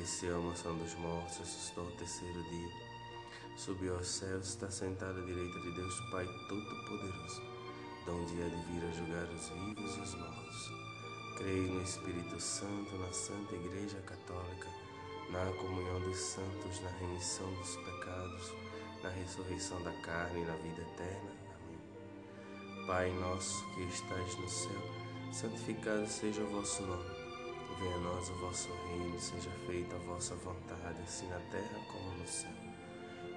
desceu à mansão dos mortos, ressuscitou o terceiro dia, subiu aos céus, está sentado à direita de Deus Pai Todo-Poderoso, donde há de vir a julgar os vivos e os mortos. Creio no Espírito Santo, na Santa Igreja Católica, na comunhão dos santos, na remissão dos pecados, na ressurreição da carne e na vida eterna. Amém. Pai nosso que estais no céu, santificado seja o vosso nome. Venha a nós o vosso reino, seja feita a vossa vontade, assim na terra como no céu.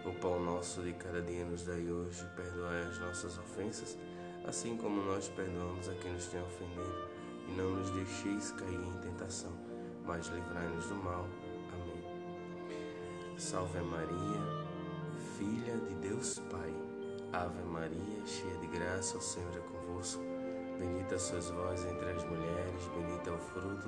O pão nosso de cada dia nos dai hoje, perdoai as nossas ofensas, assim como nós perdoamos a quem nos tem ofendido, e não nos deixeis cair em tentação, mas livrai-nos do mal. Amém. Salve Maria, filha de Deus Pai. Ave Maria, cheia de graça, o Senhor é convosco. Bendita sois vós entre as mulheres, bendito é o fruto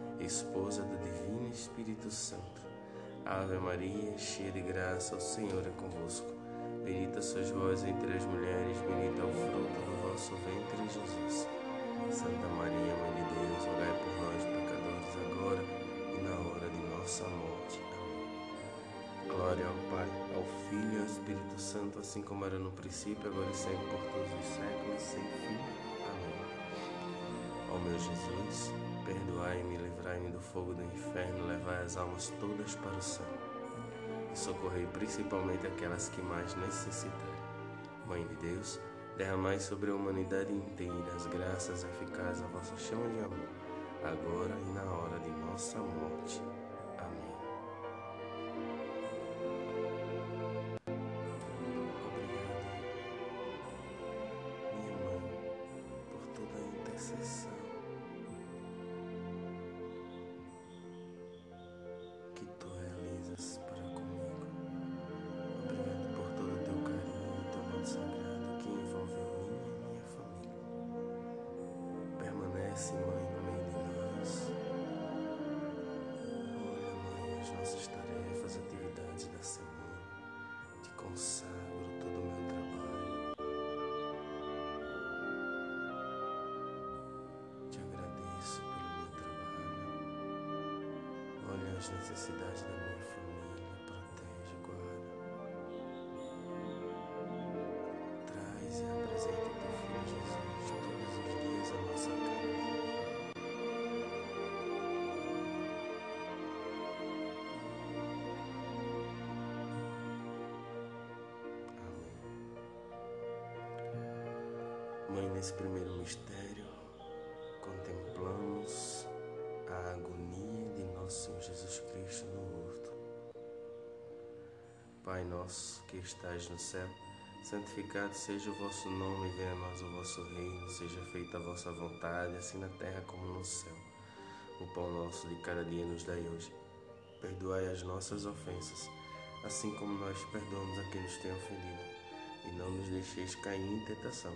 esposa do Divino Espírito Santo. Ave Maria, cheia de graça, o Senhor é convosco. Bendita sois vós entre as mulheres, bendito é o fruto do vosso ventre, Jesus. Santa Maria, Mãe de Deus, rogai por nós, pecadores, agora e na hora de nossa morte. Amém. Glória ao Pai ao Filho e ao Espírito Santo, assim como era no princípio, agora e sempre, por todos os séculos, sem fim. Amém. Ó meu Jesus, perdoai-me, livrai-me do fogo do inferno, levai as almas todas para o céu e socorrei principalmente aquelas que mais necessitarem. Mãe de Deus, derramai sobre a humanidade inteira as graças eficazes à vossa chama de amor, agora e na hora de nossa morte. Nossas tarefas, atividades da semana. Te consagro todo o meu trabalho. Te agradeço pelo meu trabalho. Olha as necessidades da minha família. Mãe, nesse primeiro mistério, contemplamos a agonia de nosso Senhor Jesus Cristo no horto. Pai nosso que estás no céu, santificado seja o vosso nome, venha a nós o vosso reino, seja feita a vossa vontade, assim na terra como no céu. O pão nosso de cada dia nos dai hoje. Perdoai as nossas ofensas, assim como nós perdoamos a quem nos tem ofendido. E não nos deixeis cair em tentação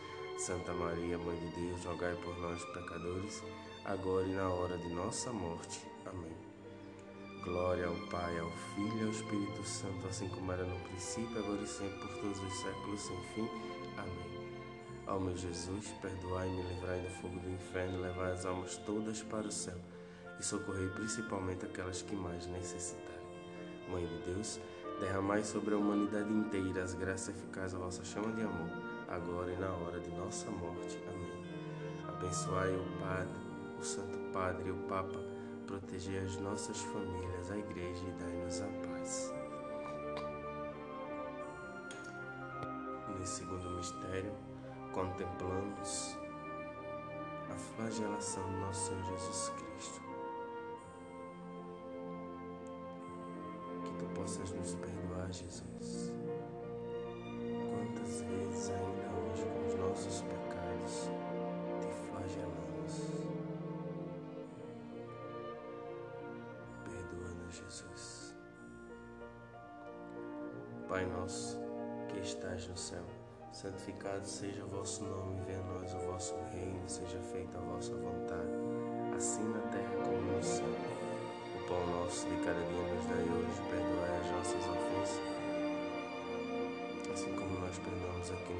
Santa Maria, Mãe de Deus, rogai por nós, pecadores, agora e na hora de nossa morte. Amém. Glória ao Pai, ao Filho e ao Espírito Santo, assim como era no princípio, agora e sempre, por todos os séculos sem fim. Amém. Ó meu Jesus, perdoai-me, livrai do fogo do inferno, levai as almas todas para o céu e socorrei principalmente aquelas que mais necessitarem. Mãe de Deus, derramai sobre a humanidade inteira as graças eficazes da vossa chama de amor, agora e na hora de nossa morte. Amém. Abençoai o Padre, o Santo Padre e o Papa proteger as nossas famílias, a igreja e dai-nos a paz. Nesse segundo mistério, contemplamos a flagelação do nosso Senhor Jesus Cristo. Que tu possas nos perdoar, Jesus. Vezes ainda hoje com os nossos pecados te flagelamos. Jesus. Pai nosso, que estás no céu, santificado seja o vosso nome, venha a nós o vosso reino, seja feita a vossa vontade, assim na terra como no céu. O pão nosso de cada dia nos dai hoje, perdoai as nossas ofensas,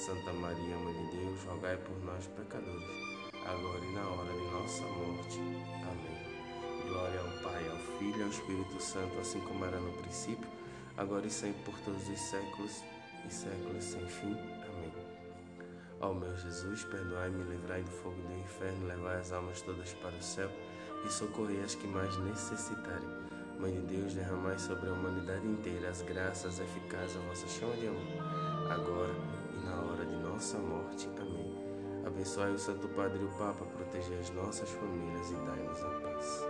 Santa Maria, Mãe de Deus, rogai por nós, pecadores, agora e na hora de nossa morte. Amém. Glória ao Pai, ao Filho e ao Espírito Santo, assim como era no princípio, agora e sempre por todos os séculos e séculos sem fim. Ó meu Jesus, perdoai-me, livrai do fogo do inferno, levai as almas todas para o céu e socorrei as que mais necessitarem. Mãe de Deus, derramai sobre a humanidade inteira as graças eficazes da vossa chama de amor, nossa morte. Amém. Abençoai o Santo Padre e o Papa, protegei as nossas famílias e dai-nos a paz.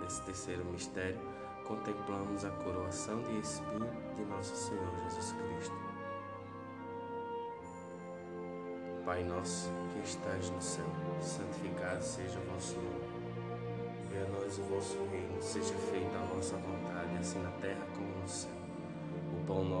Nesse terceiro mistério, contemplamos a coroação de espinho de nosso Senhor Jesus Cristo. Pai nosso que estais no céu, santificado seja o vosso nome. Venha a nós o vosso reino, seja feita a vossa vontade, assim na terra como no céu.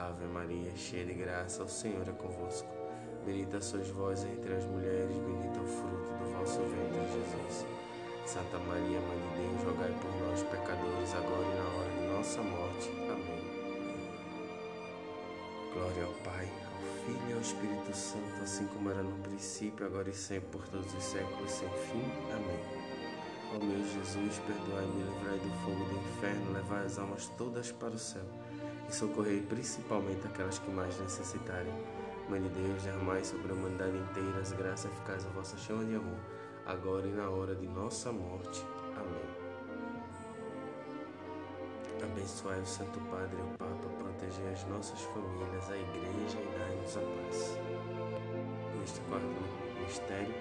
Ave Maria, cheia de graça, o Senhor é convosco. Bendita sois vós entre as mulheres, bendito é o fruto do vosso ventre, Jesus. Santa Maria, Mãe de Deus, rogai por nós, pecadores, agora e na hora de nossa morte. Amém. Glória ao Pai, Filho e ao Espírito Santo, assim como era no princípio, agora e sempre, por todos os séculos sem fim. Amém. Ó meu Jesus, perdoai-me, livrai do fogo do inferno, levai as almas todas para o céu e socorrei principalmente aquelas que mais necessitarem. Mãe de Deus, derramai sobre a humanidade inteira as graças eficazes da vossa chama de amor, agora e na hora de nossa morte. Amém. Abençoai o Santo Padre o Papa, protegei as nossas famílias, a Igreja e dai-nos a paz. Neste quarto mistério,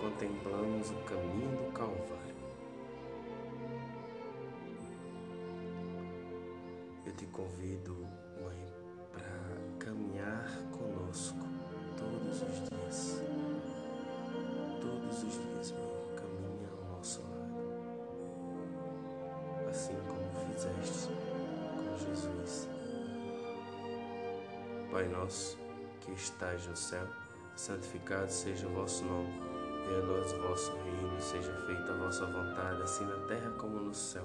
contemplamos o caminho do Calvário. Convido, Mãe, para caminhar conosco todos os dias. Todos os dias, Mãe, caminha ao nosso lado. Assim como fizeste com Jesus. Pai nosso, que estais no céu, santificado seja o vosso nome. Venha a nós o vosso reino, seja feita a vossa vontade, assim na terra como no céu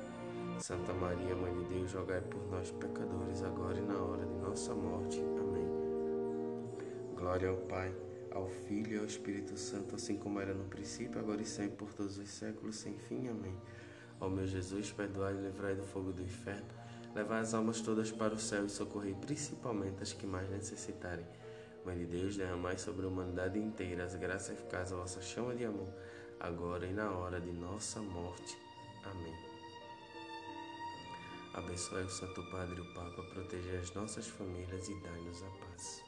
Santa Maria, Mãe de Deus, rogai por nós, pecadores, agora e na hora de nossa morte. Amém. Glória ao Pai, ao Filho e ao Espírito Santo, assim como era no princípio, agora e sempre, por todos os séculos, sem fim. Amém. Ó meu Jesus, perdoai e livrai do fogo do inferno, levai as almas todas para o céu e socorrei principalmente as que mais necessitarem. Mãe de Deus, derramai sobre a humanidade inteira as graças eficazes da vossa chama de amor, agora e na hora de nossa morte. Amém. Abençoe o Santo Padre e o Papa, proteger as nossas famílias e dai-nos a paz.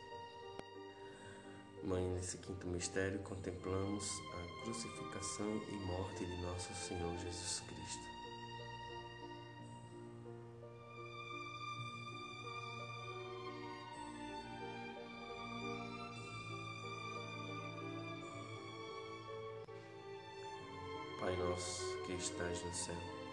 Mãe, nesse quinto mistério, contemplamos a crucificação e morte de nosso Senhor Jesus Cristo. Pai nosso que estás no céu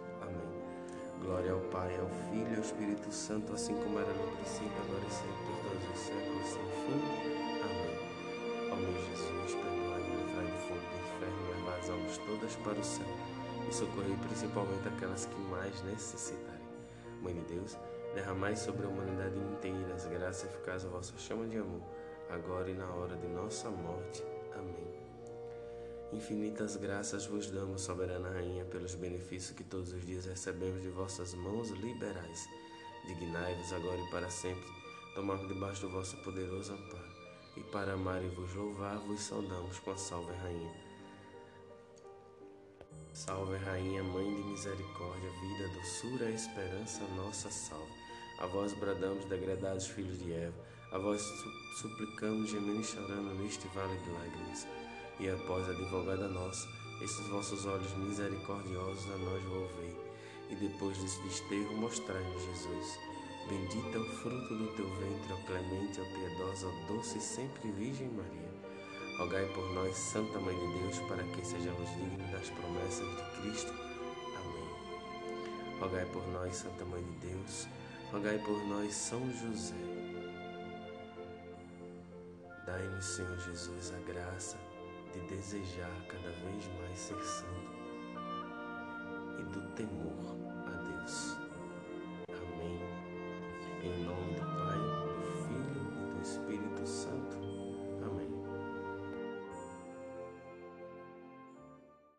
Glória ao Pai, ao Filho e ao Espírito Santo, assim como era no princípio, agora e sempre, por todos os séculos, sem fim. Amém. Ó meu Jesus, perdoai-me, livrai do fogo do inferno, levai as almas todas para o céu e socorrei principalmente aquelas que mais necessitarem. Mãe de Deus, derramai sobre a humanidade inteira as graças eficazes da vossa chama de amor, agora e na hora de nossa morte. Amém. Infinitas graças vos damos, soberana Rainha, pelos benefícios que todos os dias recebemos de vossas mãos liberais. Dignai-vos agora e para sempre, tomar debaixo do vosso poderoso amparo, e para amar e vos louvar, vos saudamos com a salve Rainha. Salve, Rainha, Mãe de Misericórdia, vida, doçura esperança, nossa salve. A vós bradamos, degradados filhos de Eva, a vós suplicamos, gemendo e chorando neste vale de lágrimas. E após a advogada nossa, estes vossos olhos misericordiosos a nós volvei, e depois desse desterro mostrai-nos Jesus. Bendita é o fruto do teu ventre, ó clemente, ó piedosa, ó doce e sempre Virgem Maria. Rogai por nós, Santa Mãe de Deus, para que sejamos dignos das promessas de Cristo. Amém. Rogai por nós, Santa Mãe de Deus. Rogai por nós, São José. Dai-nos, Senhor Jesus, a graça de desejar cada vez mais ser santo e do temor a Deus. Amém. Em nome